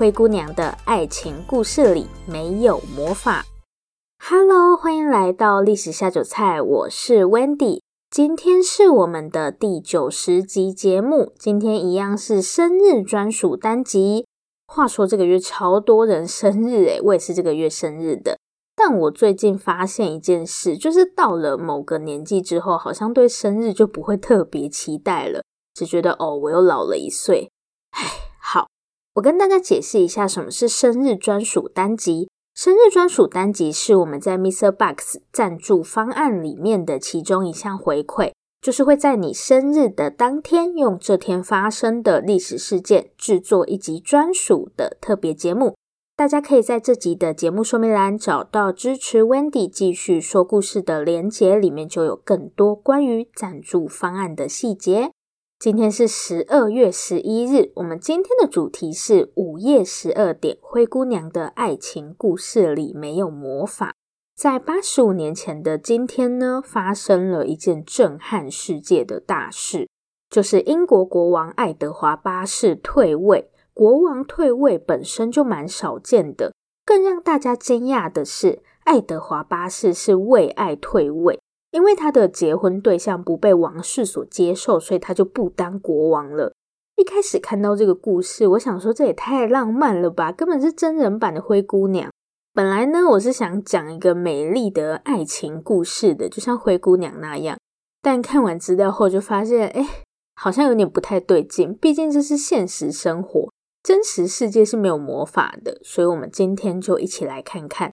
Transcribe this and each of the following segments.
灰姑娘的爱情故事里没有魔法。Hello，欢迎来到历史下酒菜，我是 Wendy。今天是我们的第九十集节目，今天一样是生日专属单集。话说这个月超多人生日诶，我也是这个月生日的。但我最近发现一件事，就是到了某个年纪之后，好像对生日就不会特别期待了，只觉得哦，我又老了一岁。唉。我跟大家解释一下什么是生日专属单集。生日专属单集是我们在 Mr. Box 赞助方案里面的其中一项回馈，就是会在你生日的当天，用这天发生的历史事件制作一集专属的特别节目。大家可以在这集的节目说明栏找到支持 Wendy 继续说故事的连结，里面就有更多关于赞助方案的细节。今天是十二月十一日，我们今天的主题是午夜十二点，灰姑娘的爱情故事里没有魔法。在八十五年前的今天呢，发生了一件震撼世界的大事，就是英国国王爱德华八世退位。国王退位本身就蛮少见的，更让大家惊讶的是，爱德华八世是为爱退位。因为他的结婚对象不被王室所接受，所以他就不当国王了。一开始看到这个故事，我想说这也太浪漫了吧，根本是真人版的灰姑娘。本来呢，我是想讲一个美丽的爱情故事的，就像灰姑娘那样。但看完资料后，就发现，哎，好像有点不太对劲。毕竟这是现实生活，真实世界是没有魔法的。所以，我们今天就一起来看看。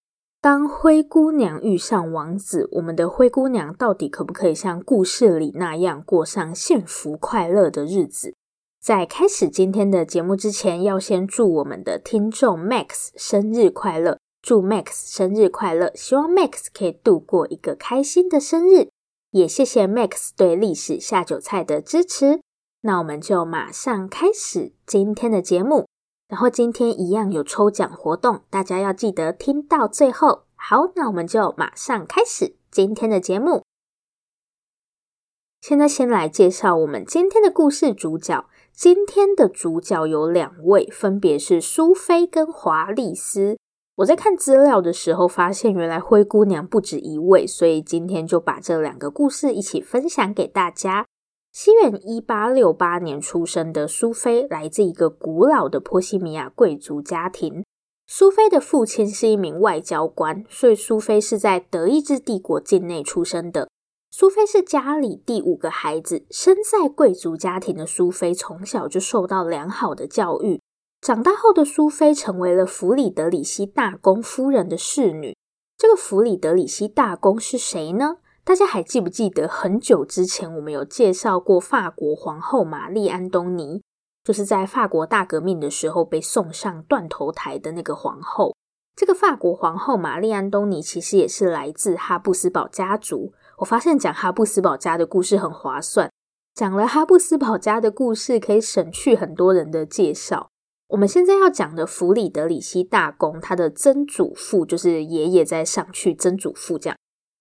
当灰姑娘遇上王子，我们的灰姑娘到底可不可以像故事里那样过上幸福快乐的日子？在开始今天的节目之前，要先祝我们的听众 Max 生日快乐！祝 Max 生日快乐！希望 Max 可以度过一个开心的生日，也谢谢 Max 对历史下酒菜的支持。那我们就马上开始今天的节目。然后今天一样有抽奖活动，大家要记得听到最后。好，那我们就马上开始今天的节目。现在先来介绍我们今天的故事主角。今天的主角有两位，分别是苏菲跟华丽丝。我在看资料的时候发现，原来灰姑娘不止一位，所以今天就把这两个故事一起分享给大家。西元一八六八年出生的苏菲，来自一个古老的波西米亚贵族家庭。苏菲的父亲是一名外交官，所以苏菲是在德意志帝国境内出生的。苏菲是家里第五个孩子，生在贵族家庭的苏菲从小就受到良好的教育。长大后的苏菲成为了弗里德里希大公夫人的侍女。这个弗里德里希大公是谁呢？大家还记不记得很久之前我们有介绍过法国皇后玛丽安东尼，就是在法国大革命的时候被送上断头台的那个皇后。这个法国皇后玛丽安东尼其实也是来自哈布斯堡家族。我发现讲哈布斯堡家的故事很划算，讲了哈布斯堡家的故事可以省去很多人的介绍。我们现在要讲的弗里德里希大公，他的曾祖父就是爷爷在上去，曾祖父这样。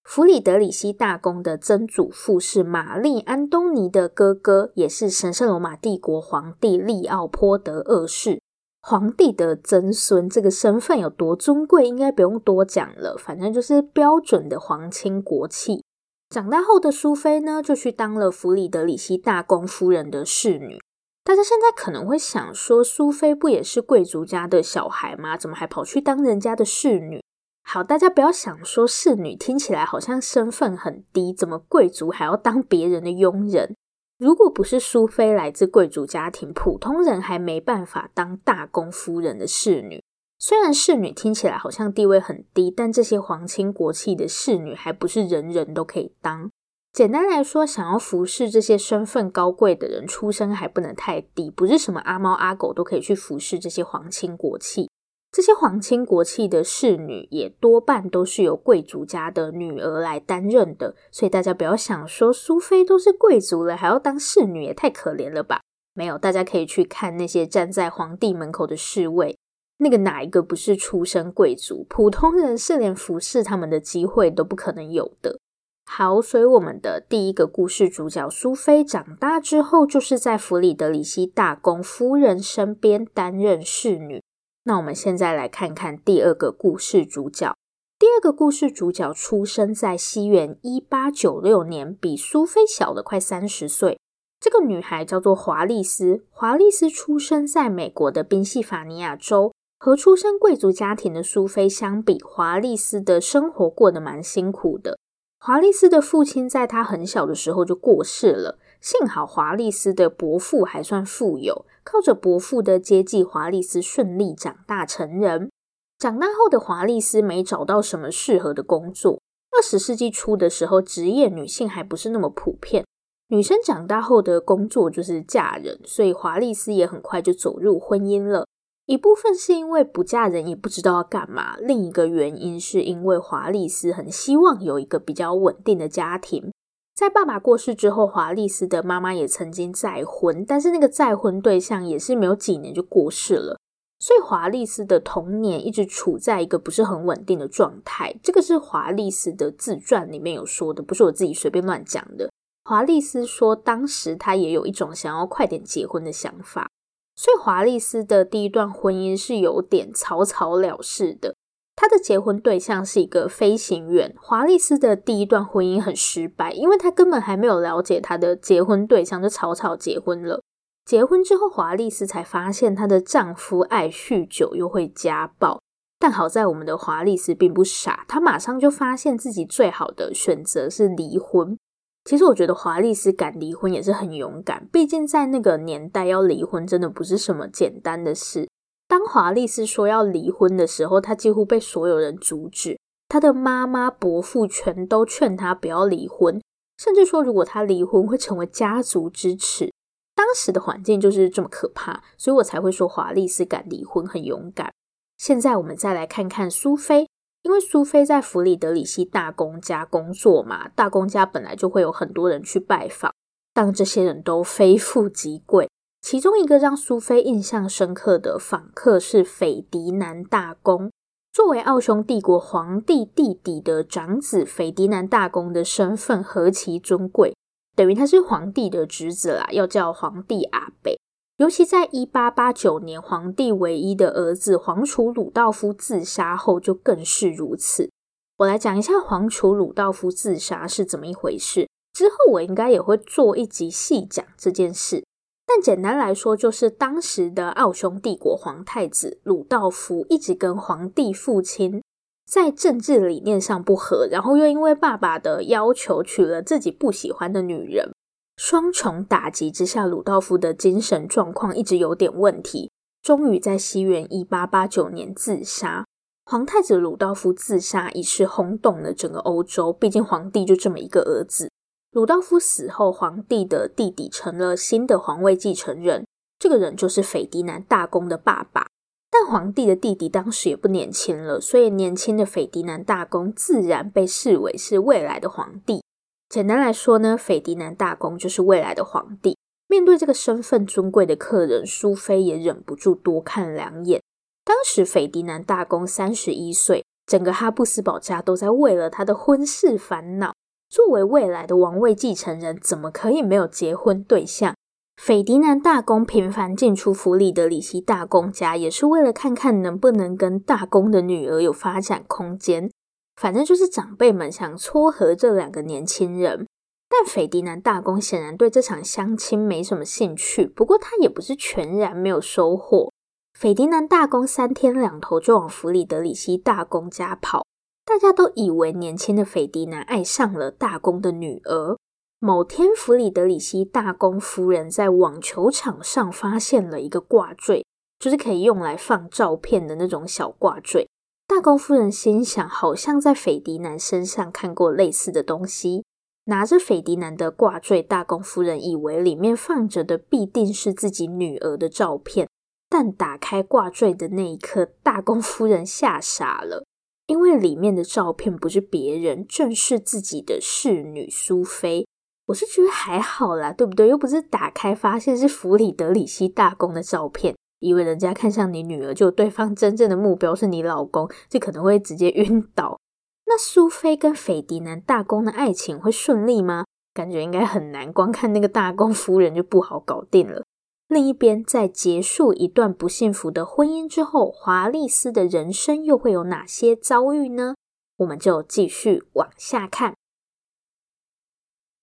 弗里德里希大公的曾祖父是玛丽安东尼的哥哥，也是神圣罗马帝国皇帝利奥波德二世。皇帝的曾孙，这个身份有多尊贵，应该不用多讲了。反正就是标准的皇亲国戚。长大后的苏菲呢，就去当了弗里德里希大公夫人的侍女。大家现在可能会想说，苏菲不也是贵族家的小孩吗？怎么还跑去当人家的侍女？好，大家不要想说侍女听起来好像身份很低，怎么贵族还要当别人的佣人？如果不是苏菲来自贵族家庭，普通人还没办法当大公夫人的侍女。虽然侍女听起来好像地位很低，但这些皇亲国戚的侍女还不是人人都可以当。简单来说，想要服侍这些身份高贵的人，出身还不能太低，不是什么阿猫阿狗都可以去服侍这些皇亲国戚。这些皇亲国戚的侍女也多半都是由贵族家的女儿来担任的，所以大家不要想说苏菲都是贵族了，还要当侍女，也太可怜了吧？没有，大家可以去看那些站在皇帝门口的侍卫，那个哪一个不是出身贵族？普通人是连服侍他们的机会都不可能有的。好，所以我们的第一个故事主角苏菲长大之后，就是在弗里德里希大公夫人身边担任侍女。那我们现在来看看第二个故事主角。第二个故事主角出生在西元一八九六年，比苏菲小了快三十岁。这个女孩叫做华丽丝。华丽丝出生在美国的宾夕法尼亚州。和出身贵族家庭的苏菲相比，华丽丝的生活过得蛮辛苦的。华丽丝的父亲在她很小的时候就过世了。幸好华丽斯的伯父还算富有，靠着伯父的接济，华丽斯顺利长大成人。长大后的华丽斯没找到什么适合的工作。二十世纪初的时候，职业女性还不是那么普遍，女生长大后的工作就是嫁人，所以华丽斯也很快就走入婚姻了。一部分是因为不嫁人也不知道要干嘛，另一个原因是因为华丽斯很希望有一个比较稳定的家庭。在爸爸过世之后，华丽斯的妈妈也曾经再婚，但是那个再婚对象也是没有几年就过世了，所以华丽斯的童年一直处在一个不是很稳定的状态。这个是华丽斯的自传里面有说的，不是我自己随便乱讲的。华丽斯说，当时她也有一种想要快点结婚的想法，所以华丽斯的第一段婚姻是有点草草了事的。他的结婚对象是一个飞行员。华丽丝的第一段婚姻很失败，因为他根本还没有了解他的结婚对象，就草草结婚了。结婚之后，华丽丝才发现她的丈夫爱酗酒又会家暴。但好在我们的华丽丝并不傻，她马上就发现自己最好的选择是离婚。其实我觉得华丽丝敢离婚也是很勇敢，毕竟在那个年代要离婚真的不是什么简单的事。当华丽斯说要离婚的时候，她几乎被所有人阻止。她的妈妈、伯父全都劝她不要离婚，甚至说如果她离婚会成为家族之耻。当时的环境就是这么可怕，所以我才会说华丽斯敢离婚很勇敢。现在我们再来看看苏菲，因为苏菲在弗里德里希大公家工作嘛，大公家本来就会有很多人去拜访，但这些人都非富即贵。其中一个让苏菲印象深刻的访客是斐迪南大公。作为奥匈帝国皇帝弟弟的长子，斐迪南大公的身份何其尊贵，等于他是皇帝的侄子啦，要叫皇帝阿贝。尤其在一八八九年，皇帝唯一的儿子皇储鲁道夫自杀后，就更是如此。我来讲一下皇储鲁道夫自杀是怎么一回事，之后我应该也会做一集细讲这件事。但简单来说，就是当时的奥匈帝国皇太子鲁道夫一直跟皇帝父亲在政治理念上不合，然后又因为爸爸的要求娶了自己不喜欢的女人，双重打击之下，鲁道夫的精神状况一直有点问题，终于在西元一八八九年自杀。皇太子鲁道夫自杀一事轰动了整个欧洲，毕竟皇帝就这么一个儿子。鲁道夫死后，皇帝的弟弟成了新的皇位继承人，这个人就是斐迪南大公的爸爸。但皇帝的弟弟当时也不年轻了，所以年轻的斐迪南大公自然被视为是未来的皇帝。简单来说呢，斐迪南大公就是未来的皇帝。面对这个身份尊贵的客人，苏菲也忍不住多看两眼。当时斐迪南大公三十一岁，整个哈布斯堡家都在为了他的婚事烦恼。作为未来的王位继承人，怎么可以没有结婚对象？斐迪南大公频繁进出弗里德里希大公家，也是为了看看能不能跟大公的女儿有发展空间。反正就是长辈们想撮合这两个年轻人。但斐迪南大公显然对这场相亲没什么兴趣。不过他也不是全然没有收获。斐迪南大公三天两头就往弗里德里希大公家跑。大家都以为年轻的斐迪南爱上了大公的女儿，某天，弗里德里希大公夫人在网球场上发现了一个挂坠，就是可以用来放照片的那种小挂坠。大公夫人心想，好像在斐迪南身上看过类似的东西。拿着斐迪南的挂坠，大公夫人以为里面放着的必定是自己女儿的照片。但打开挂坠的那一刻，大公夫人吓傻了，因为里面的照片不是别人，正是自己的侍女苏菲。我是觉得还好啦，对不对？又不是打开发现是弗里德里希大公的照片，以为人家看上你女儿，就对方真正的目标是你老公，就可能会直接晕倒。那苏菲跟斐迪南大公的爱情会顺利吗？感觉应该很难，光看那个大公夫人就不好搞定了。另一边，在结束一段不幸福的婚姻之后，华丽丝的人生又会有哪些遭遇呢？我们就继续往下看。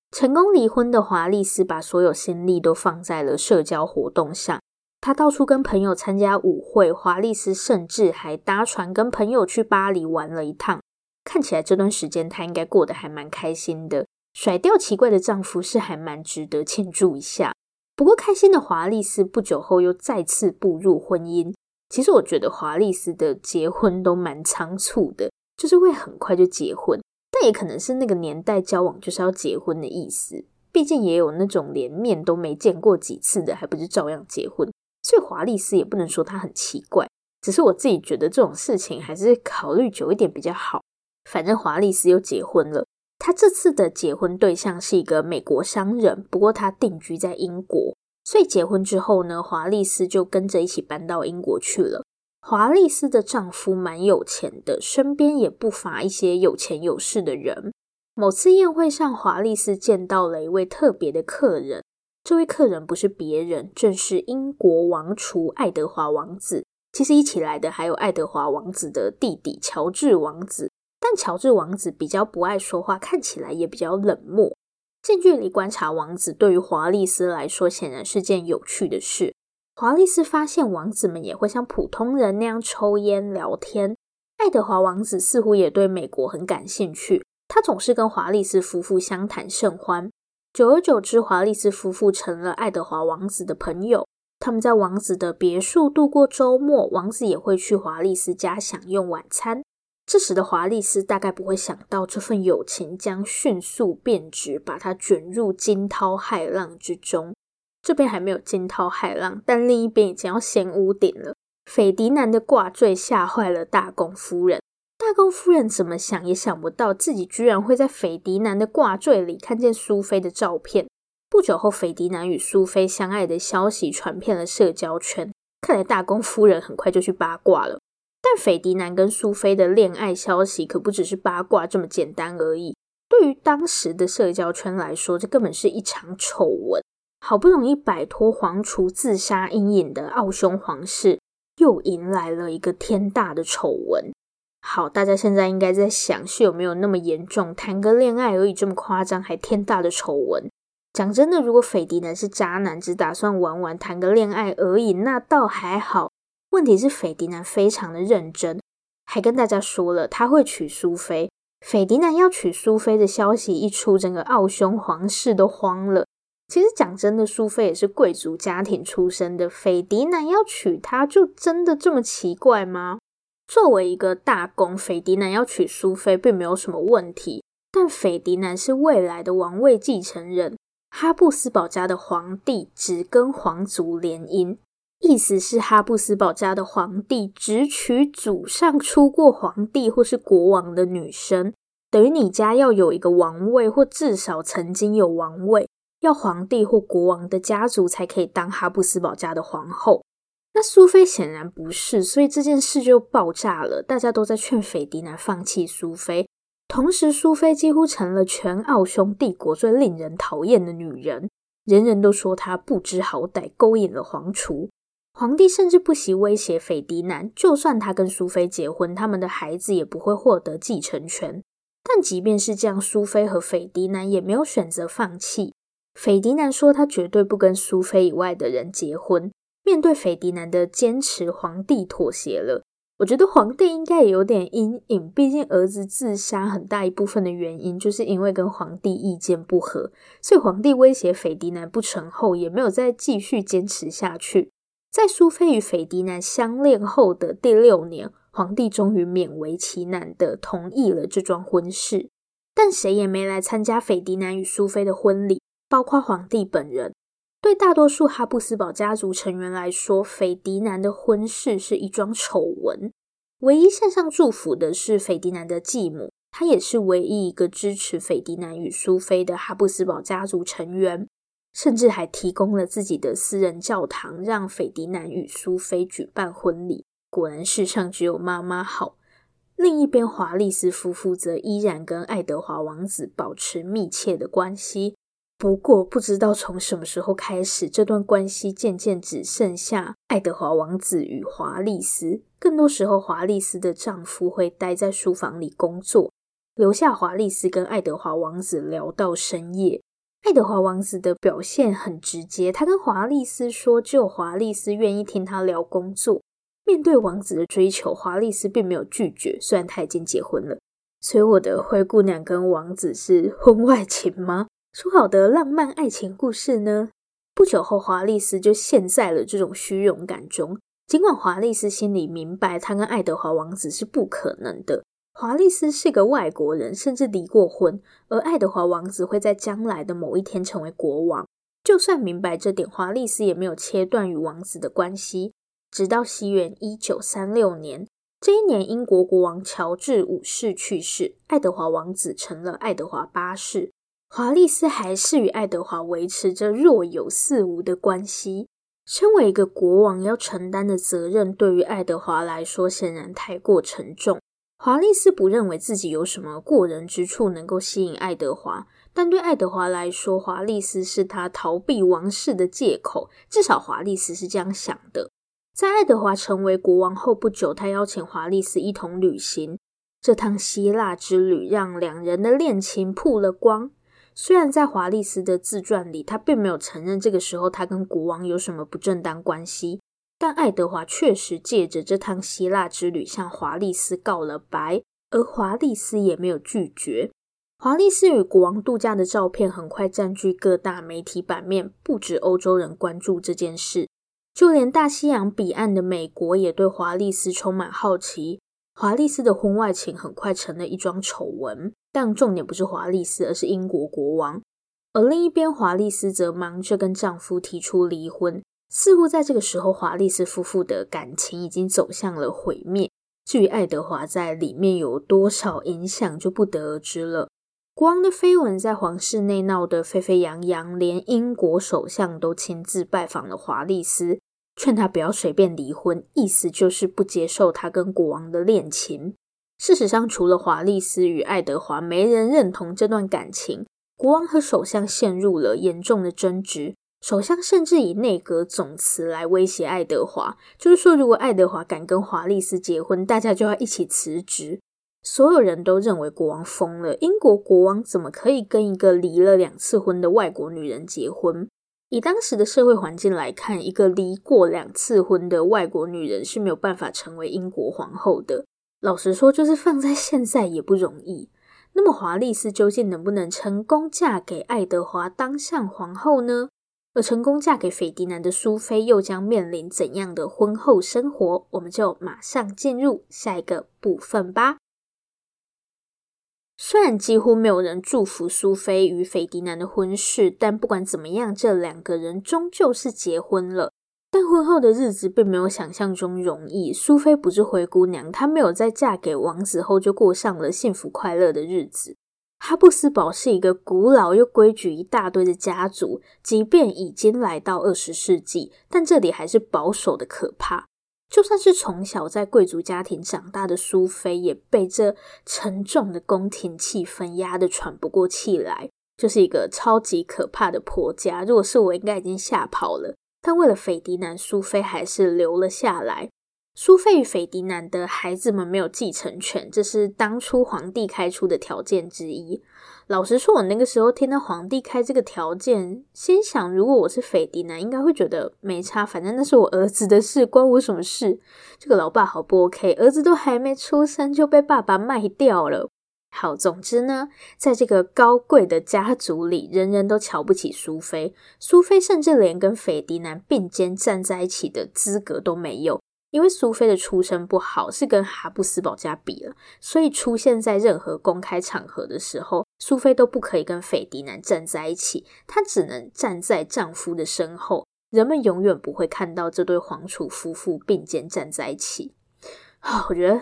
成功离婚的华丽丝把所有心力都放在了社交活动上，她到处跟朋友参加舞会。华丽丝甚至还搭船跟朋友去巴黎玩了一趟。看起来这段时间她应该过得还蛮开心的。甩掉奇怪的丈夫是还蛮值得庆祝一下。不过开心的华丽丝不久后又再次步入婚姻。其实我觉得华丽丝的结婚都蛮仓促的，就是会很快就结婚。但也可能是那个年代交往就是要结婚的意思，毕竟也有那种连面都没见过几次的，还不是照样结婚。所以华丽丝也不能说她很奇怪，只是我自己觉得这种事情还是考虑久一点比较好。反正华丽丝又结婚了，她这次的结婚对象是一个美国商人，不过他定居在英国，所以结婚之后呢，华丽丝就跟着一起搬到英国去了。华丽丝的丈夫蛮有钱的，身边也不乏一些有钱有势的人。某次宴会上，华丽丝见到了一位特别的客人。这位客人不是别人，正是英国王储爱德华王子。其实一起来的还有爱德华王子的弟弟乔治王子，但乔治王子比较不爱说话，看起来也比较冷漠。近距离观察王子，对于华丽斯来说，显然是件有趣的事。华丽斯发现王子们也会像普通人那样抽烟聊天。爱德华王子似乎也对美国很感兴趣，他总是跟华丽斯夫妇相谈甚欢。久而久之，华丽斯夫妇成了爱德华王子的朋友。他们在王子的别墅度过周末，王子也会去华丽斯家享用晚餐。这时的华丽斯大概不会想到，这份友情将迅速变质，把他卷入惊涛骇浪之中。这边还没有惊涛骇浪，但另一边已经要掀屋顶了。斐迪南的挂坠吓坏了大公夫人，大公夫人怎么想也想不到，自己居然会在斐迪南的挂坠里看见苏菲的照片。不久后，斐迪南与苏菲相爱的消息传遍了社交圈，看来大公夫人很快就去八卦了。但斐迪南跟苏菲的恋爱消息可不只是八卦这么简单而已。对于当时的社交圈来说，这根本是一场丑闻。好不容易摆脱皇储自杀阴影的奥匈皇室，又迎来了一个天大的丑闻。好，大家现在应该在想，是有没有那么严重？谈个恋爱而已这么夸张，还天大的丑闻？讲真的，如果斐迪南是渣男，只打算玩玩，谈个恋爱而已，那倒还好。问题是斐迪南非常的认真，还跟大家说了他会娶苏菲。斐迪南要娶苏菲的消息一出，整个奥匈皇室都慌了。其实讲真的，苏菲也是贵族家庭出身的，斐迪南要娶她，就真的这么奇怪吗？作为一个大公，斐迪南要娶苏菲并没有什么问题。但斐迪南是未来的王位继承人，哈布斯堡家的皇帝只跟皇族联姻，意思是哈布斯堡家的皇帝只娶祖上出过皇帝或是国王的女生，等于你家要有一个王位，或至少曾经有王位。要皇帝或国王的家族才可以当哈布斯堡家的皇后，那苏菲显然不是，所以这件事就爆炸了。大家都在劝斐迪南放弃苏菲，同时苏菲几乎成了全奥匈帝国最令人讨厌的女人，人人都说她不知好歹，勾引了皇储。皇帝甚至不惜威胁斐迪南，就算他跟苏菲结婚，他们的孩子也不会获得继承权。但即便是这样，苏菲和斐迪南也没有选择放弃。斐迪南说：“他绝对不跟苏菲以外的人结婚。”面对斐迪南的坚持，皇帝妥协了。我觉得皇帝应该也有点阴影，毕竟儿子自杀很大一部分的原因就是因为跟皇帝意见不合，所以皇帝威胁斐迪南不成后，也没有再继续坚持下去。在苏菲与斐迪南相恋后的第六年，皇帝终于勉为其难的同意了这桩婚事，但谁也没来参加斐迪南与苏菲的婚礼，包括皇帝本人。对大多数哈布斯堡家族成员来说，斐迪南的婚事是一桩丑闻。唯一献上祝福的是斐迪南的继母，她也是唯一一个支持斐迪南与苏菲的哈布斯堡家族成员。甚至还提供了自己的私人教堂，让斐迪南与苏菲举办婚礼。果然，世上只有妈妈好。另一边，华丽丝夫妇则依然跟爱德华王子保持密切的关系。不过，不知道从什么时候开始，这段关系渐渐只剩下爱德华王子与华丽丝。更多时候，华丽丝的丈夫会待在书房里工作，留下华丽丝跟爱德华王子聊到深夜。爱德华王子的表现很直接，他跟华丽丝说，只有华丽丝愿意听他聊工作。面对王子的追求，华丽丝并没有拒绝，虽然他已经结婚了。所以我的灰姑娘跟王子是婚外情吗？说好的浪漫爱情故事呢？不久后，华丽丝就陷在了这种虚荣感中。尽管华丽丝心里明白，她跟爱德华王子是不可能的。华丽斯是个外国人，甚至离过婚，而爱德华王子会在将来的某一天成为国王。就算明白这点，华丽斯也没有切断与王子的关系。直到西元一九三六年，这一年英国国王乔治五世去世，爱德华王子成了爱德华八世。华丽斯还是与爱德华维持着若有似无的关系。身为一个国王，要承担的责任对于爱德华来说显然太过沉重。华丽丝不认为自己有什么过人之处能够吸引爱德华，但对爱德华来说，华丽丝是他逃避王室的借口。至少华丽丝是这样想的。在爱德华成为国王后不久，他邀请华丽丝一同旅行。这趟希腊之旅让两人的恋情曝了光。虽然在华丽丝的自传里，他并没有承认这个时候他跟国王有什么不正当关系。但爱德华确实借着这趟希腊之旅向华丽斯告了白，而华丽斯也没有拒绝。华丽斯与国王度假的照片很快占据各大媒体版面，不止欧洲人关注这件事，就连大西洋彼岸的美国也对华丽斯充满好奇。华丽斯的婚外情很快成了一桩丑闻，但重点不是华丽斯，而是英国国王。而另一边，华丽斯则忙着跟丈夫提出离婚。似乎在这个时候，华丽丝夫妇的感情已经走向了毁灭。至于爱德华在里面有多少影响，就不得而知了。国王的绯闻在皇室内闹得沸沸扬扬，连英国首相都亲自拜访了华丽丝，劝她不要随便离婚，意思就是不接受她跟国王的恋情。事实上，除了华丽丝与爱德华，没人认同这段感情。国王和首相陷入了严重的争执。首相甚至以内阁总辞来威胁爱德华，就是说，如果爱德华敢跟华丽斯结婚，大家就要一起辞职。所有人都认为国王疯了，英国国王怎么可以跟一个离了两次婚的外国女人结婚？以当时的社会环境来看，一个离过两次婚的外国女人是没有办法成为英国皇后的。老实说，就是放在现在也不容易。那么，华丽斯究竟能不能成功嫁给爱德华当上皇后呢？而成功嫁给斐迪南的苏菲又将面临怎样的婚后生活？我们就马上进入下一个部分吧。虽然几乎没有人祝福苏菲与斐迪南的婚事，但不管怎么样，这两个人终究是结婚了。但婚后的日子并没有想象中容易。苏菲不是灰姑娘，她没有在嫁给王子后就过上了幸福快乐的日子。哈布斯堡是一个古老又规矩一大堆的家族，即便已经来到二十世纪，但这里还是保守的可怕。就算是从小在贵族家庭长大的苏菲，也被这沉重的宫廷气氛压得喘不过气来，就是一个超级可怕的婆家。如果是我，应该已经吓跑了。但为了斐迪南，苏菲还是留了下来。苏菲与斐迪南的孩子们没有继承权，这是当初皇帝开出的条件之一。老实说，我那个时候听到皇帝开这个条件，心想，如果我是斐迪南，应该会觉得没差，反正那是我儿子的事，关我什么事？这个老爸好不 OK，儿子都还没出生就被爸爸卖掉了。好，总之呢，在这个高贵的家族里，人人都瞧不起苏菲，苏菲甚至连跟斐迪南并肩站在一起的资格都没有。因为苏菲的出身不好，是跟哈布斯堡家比了，所以出现在任何公开场合的时候，苏菲都不可以跟斐迪南站在一起，她只能站在丈夫的身后。人们永远不会看到这对皇储夫妇并肩站在一起。啊，我觉得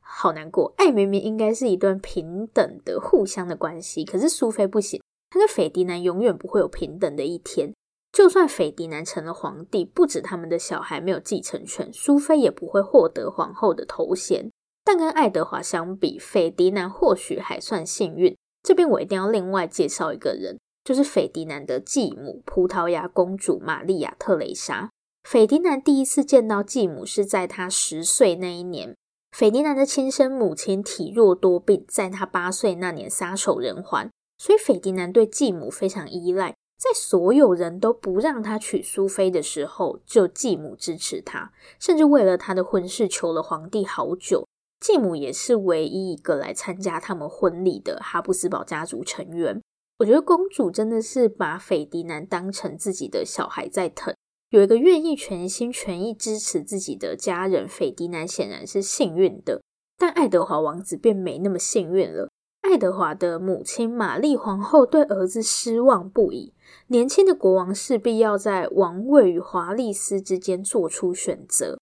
好难过。爱明明应该是一段平等的、互相的关系，可是苏菲不行，她跟斐迪南永远不会有平等的一天。就算斐迪南成了皇帝，不止他们的小孩没有继承权，苏菲也不会获得皇后的头衔。但跟爱德华相比，斐迪南或许还算幸运。这边我一定要另外介绍一个人，就是斐迪南的继母——葡萄牙公主玛丽亚·特蕾莎。斐迪南第一次见到继母是在他十岁那一年。斐迪南的亲生母亲体弱多病，在他八岁那年撒手人寰，所以斐迪南对继母非常依赖。在所有人都不让他娶苏菲的时候，就继母支持他，甚至为了他的婚事求了皇帝好久。继母也是唯一一个来参加他们婚礼的哈布斯堡家族成员。我觉得公主真的是把斐迪南当成自己的小孩在疼。有一个愿意全心全意支持自己的家人，斐迪南显然是幸运的。但爱德华王子便没那么幸运了。爱德华的母亲玛丽皇后对儿子失望不已。年轻的国王势必要在王位与华丽丝之间做出选择。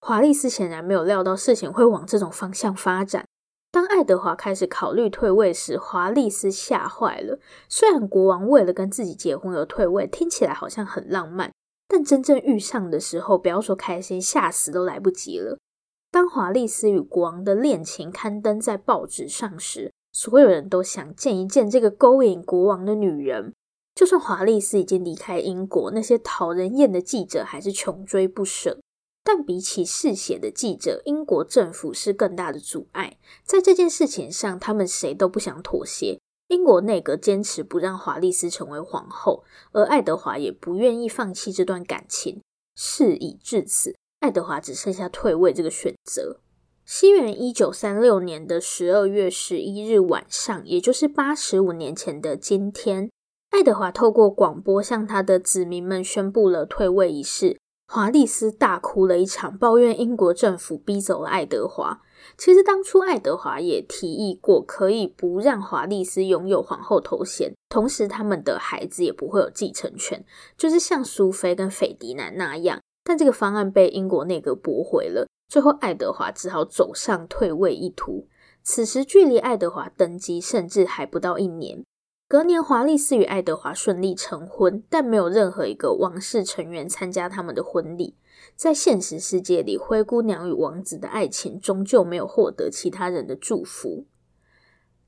华丽丝显然没有料到事情会往这种方向发展。当爱德华开始考虑退位时，华丽丝吓坏了。虽然国王为了跟自己结婚而退位，听起来好像很浪漫，但真正遇上的时候，不要说开心，吓死都来不及了。当华丽丝与国王的恋情刊登在报纸上时，所有人都想见一见这个勾引国王的女人。就算华丽斯已经离开英国，那些讨人厌的记者还是穷追不舍。但比起嗜血的记者，英国政府是更大的阻碍。在这件事情上，他们谁都不想妥协。英国内阁坚持不让华丽斯成为皇后，而爱德华也不愿意放弃这段感情。事已至此，爱德华只剩下退位这个选择。西元一九三六年的十二月十一日晚上，也就是八十五年前的今天，爱德华透过广播向他的子民们宣布了退位仪式。华丽斯大哭了一场，抱怨英国政府逼走了爱德华。其实当初爱德华也提议过，可以不让华丽斯拥有皇后头衔，同时他们的孩子也不会有继承权，就是像苏菲跟斐迪南那样。但这个方案被英国内阁驳回了。最后，爱德华只好走上退位一途。此时，距离爱德华登基甚至还不到一年。隔年，华丽丝与爱德华顺利成婚，但没有任何一个王室成员参加他们的婚礼。在现实世界里，灰姑娘与王子的爱情终究没有获得其他人的祝福。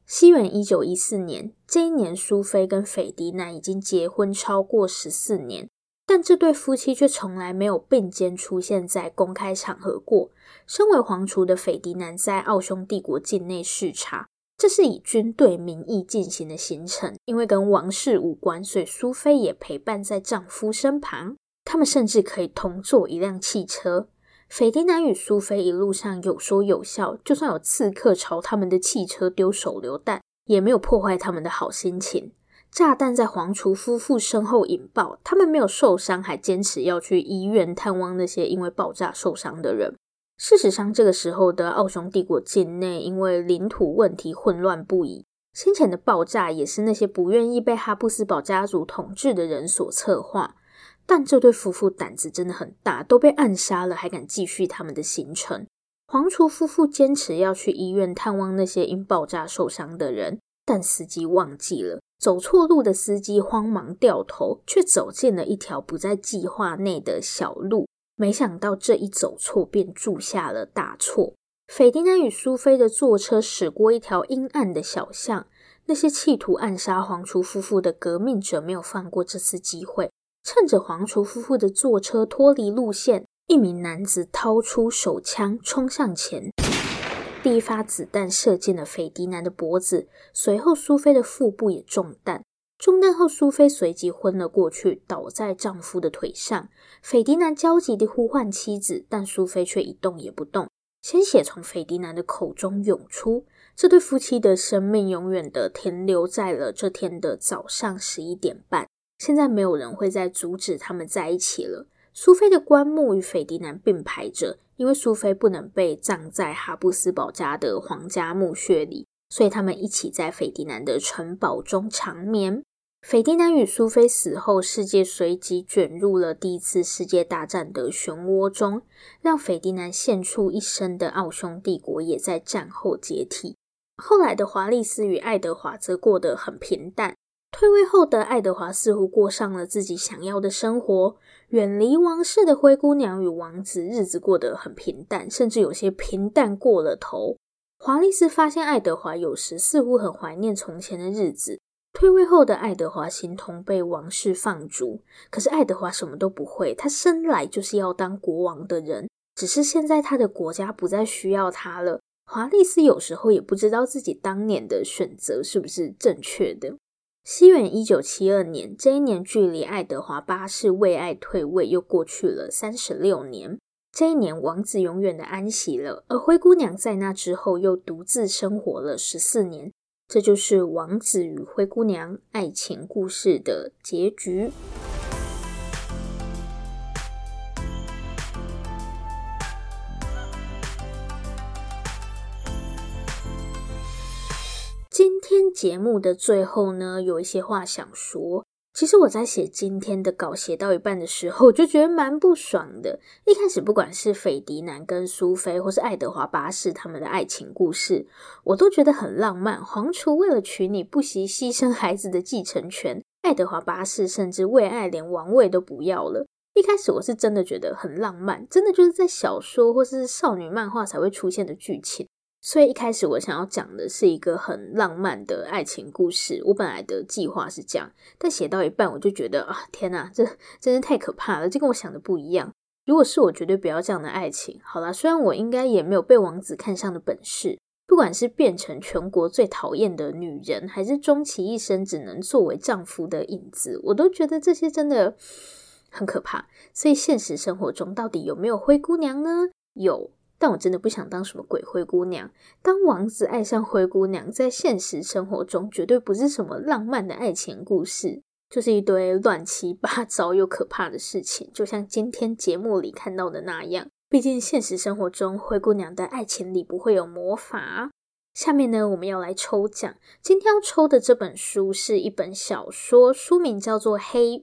西元一九一四年，这一年，苏菲跟斐迪南已经结婚超过十四年。但这对夫妻却从来没有并肩出现在公开场合过。身为皇储的斐迪南在奥匈帝国境内视察，这是以军队名义进行的行程，因为跟王室无关，所以苏菲也陪伴在丈夫身旁。他们甚至可以同坐一辆汽车。斐迪南与苏菲一路上有说有笑，就算有刺客朝他们的汽车丢手榴弹，也没有破坏他们的好心情。炸弹在皇厨夫妇身后引爆，他们没有受伤，还坚持要去医院探望那些因为爆炸受伤的人。事实上，这个时候的奥匈帝国境内因为领土问题混乱不已。先前的爆炸也是那些不愿意被哈布斯堡家族统治的人所策划。但这对夫妇胆子真的很大，都被暗杀了，还敢继续他们的行程。皇厨夫妇坚持要去医院探望那些因爆炸受伤的人，但司机忘记了。走错路的司机慌忙掉头，却走进了一条不在计划内的小路。没想到这一走错，便铸下了大错。斐迪南与苏菲的坐车驶过一条阴暗的小巷，那些企图暗杀皇储夫妇的革命者没有放过这次机会，趁着皇储夫妇的坐车脱离路线，一名男子掏出手枪冲向前，第一发子弹射进了斐迪南的脖子，随后苏菲的腹部也中弹。中弹后，苏菲随即昏了过去，倒在丈夫的腿上。斐迪南焦急地呼唤妻子，但苏菲却一动也不动。鲜血从斐迪南的口中涌出，这对夫妻的生命永远地停留在了这天的早上十一点半。现在没有人会再阻止他们在一起了。苏菲的棺木与斐迪南并排着，因为苏菲不能被葬在哈布斯堡家的皇家墓穴里，所以他们一起在斐迪南的城堡中长眠。斐迪南与苏菲死后，世界随即卷入了第一次世界大战的漩涡中，让斐迪南献出一生的奥匈帝国也在战后解体。后来的华丽丝与爱德华则过得很平淡。退位后的爱德华似乎过上了自己想要的生活，远离王室的灰姑娘与王子日子过得很平淡，甚至有些平淡过了头。华丽丝发现爱德华有时似乎很怀念从前的日子。退位后的爱德华形同被王室放逐，可是爱德华什么都不会，他生来就是要当国王的人，只是现在他的国家不再需要他了。华丽丝有时候也不知道自己当年的选择是不是正确的。西元一九七二年，这一年距离爱德华八世为爱退位又过去了三十六年。这一年，王子永远的安息了，而灰姑娘在那之后又独自生活了十四年。这就是王子与灰姑娘爱情故事的结局。今天节目的最后呢，有一些话想说。其实我在写今天的稿，写到一半的时候，我就觉得蛮不爽的。一开始，不管是斐迪南跟苏菲，或是爱德华八世他们的爱情故事，我都觉得很浪漫。皇储为了娶你，不惜牺牲孩子的继承权。爱德华八世甚至为爱连王位都不要了。一开始我是真的觉得很浪漫，真的就是在小说或是少女漫画才会出现的剧情。所以一开始我想要讲的是一个很浪漫的爱情故事，我本来的计划是这样，但写到一半我就觉得啊，天哪，这真是太可怕了，这跟我想的不一样。如果是我，绝对不要这样的爱情。好啦，虽然我应该也没有被王子看上的本事，不管是变成全国最讨厌的女人，还是终其一生只能作为丈夫的影子，我都觉得这些真的很可怕。所以现实生活中到底有没有灰姑娘呢？有。但我真的不想当什么鬼灰姑娘。当王子爱上灰姑娘，在现实生活中绝对不是什么浪漫的爱情故事，就是一堆乱七八糟又可怕的事情。就像今天节目里看到的那样。毕竟现实生活中，灰姑娘的爱情里不会有魔法。下面呢，我们要来抽奖。今天要抽的这本书是一本小说，书名叫做《黑雨》。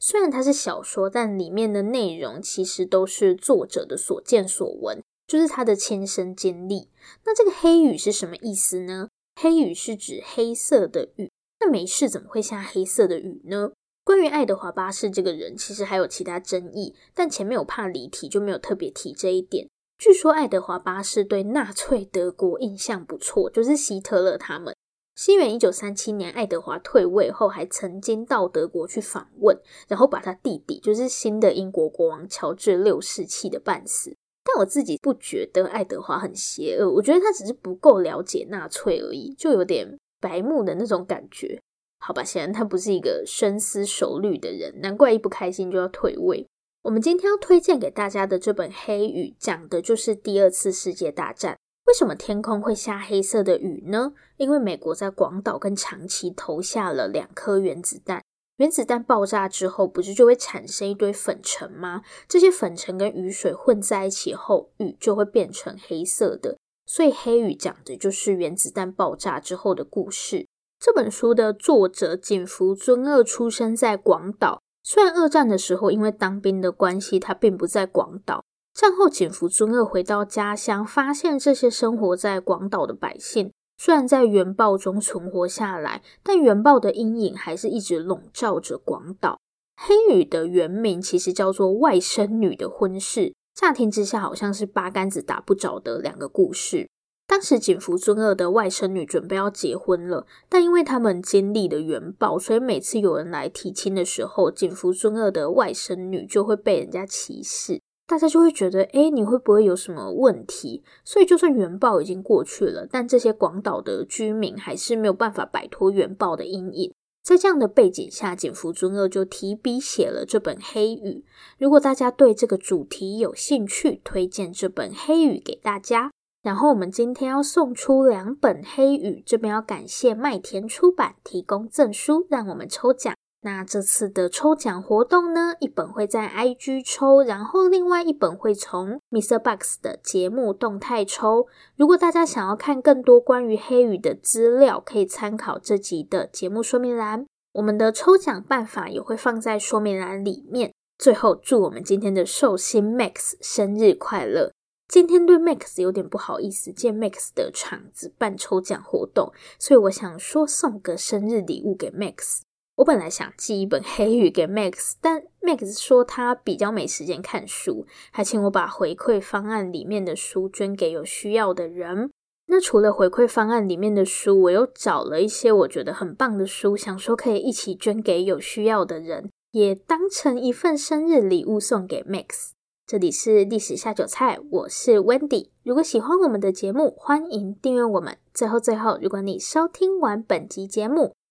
虽然它是小说，但里面的内容其实都是作者的所见所闻。就是他的亲身经历。那这个黑雨是什么意思呢？黑雨是指黑色的雨。那没事怎么会下黑色的雨呢？关于爱德华八世这个人，其实还有其他争议，但前面有怕离题，就没有特别提这一点。据说爱德华八世对纳粹德国印象不错，就是希特勒他们。西元一九三七年，爱德华退位后，还曾经到德国去访问，然后把他弟弟，就是新的英国国王乔治六世气得半死。但我自己不觉得爱德华很邪恶，我觉得他只是不够了解纳粹而已，就有点白目的那种感觉。好吧，显然他不是一个深思熟虑的人，难怪一不开心就要退位。我们今天要推荐给大家的这本《黑雨》，讲的就是第二次世界大战。为什么天空会下黑色的雨呢？因为美国在广岛跟长崎投下了两颗原子弹。原子弹爆炸之后，不是就会产生一堆粉尘吗？这些粉尘跟雨水混在一起后，雨就会变成黑色的。所以黑雨讲的就是原子弹爆炸之后的故事。这本书的作者井伏遵二出生在广岛，虽然二战的时候因为当兵的关系，他并不在广岛。战后井伏遵二回到家乡，发现这些生活在广岛的百姓。虽然在原爆中存活下来，但原爆的阴影还是一直笼罩着广岛。黑雨的原名其实叫做《外甥女的婚事》，乍听之下好像是八竿子打不着的两个故事。当时井福尊二的外甥女准备要结婚了，但因为他们经历了原爆，所以每次有人来提亲的时候，井福尊二的外甥女就会被人家歧视。大家就会觉得，诶，你会不会有什么问题？所以就算原爆已经过去了，但这些广岛的居民还是没有办法摆脱原爆的阴影。在这样的背景下，井伏尊二就提笔写了这本《黑语》。如果大家对这个主题有兴趣，推荐这本《黑语》给大家。然后我们今天要送出两本《黑语》，这边要感谢麦田出版提供赠书，让我们抽奖。那这次的抽奖活动呢，一本会在 IG 抽，然后另外一本会从 Mr. Box 的节目动态抽。如果大家想要看更多关于黑语的资料，可以参考这集的节目说明栏。我们的抽奖办法也会放在说明栏里面。最后，祝我们今天的寿星 Max 生日快乐！今天对 Max 有点不好意思，借 Max 的场子办抽奖活动，所以我想说送个生日礼物给 Max。我本来想寄一本黑语给 Max，但 Max 说他比较没时间看书，还请我把回馈方案里面的书捐给有需要的人。那除了回馈方案里面的书，我又找了一些我觉得很棒的书，想说可以一起捐给有需要的人，也当成一份生日礼物送给 Max。这里是历史下酒菜，我是 Wendy。如果喜欢我们的节目，欢迎订阅我们。最后最后，如果你收听完本集节目，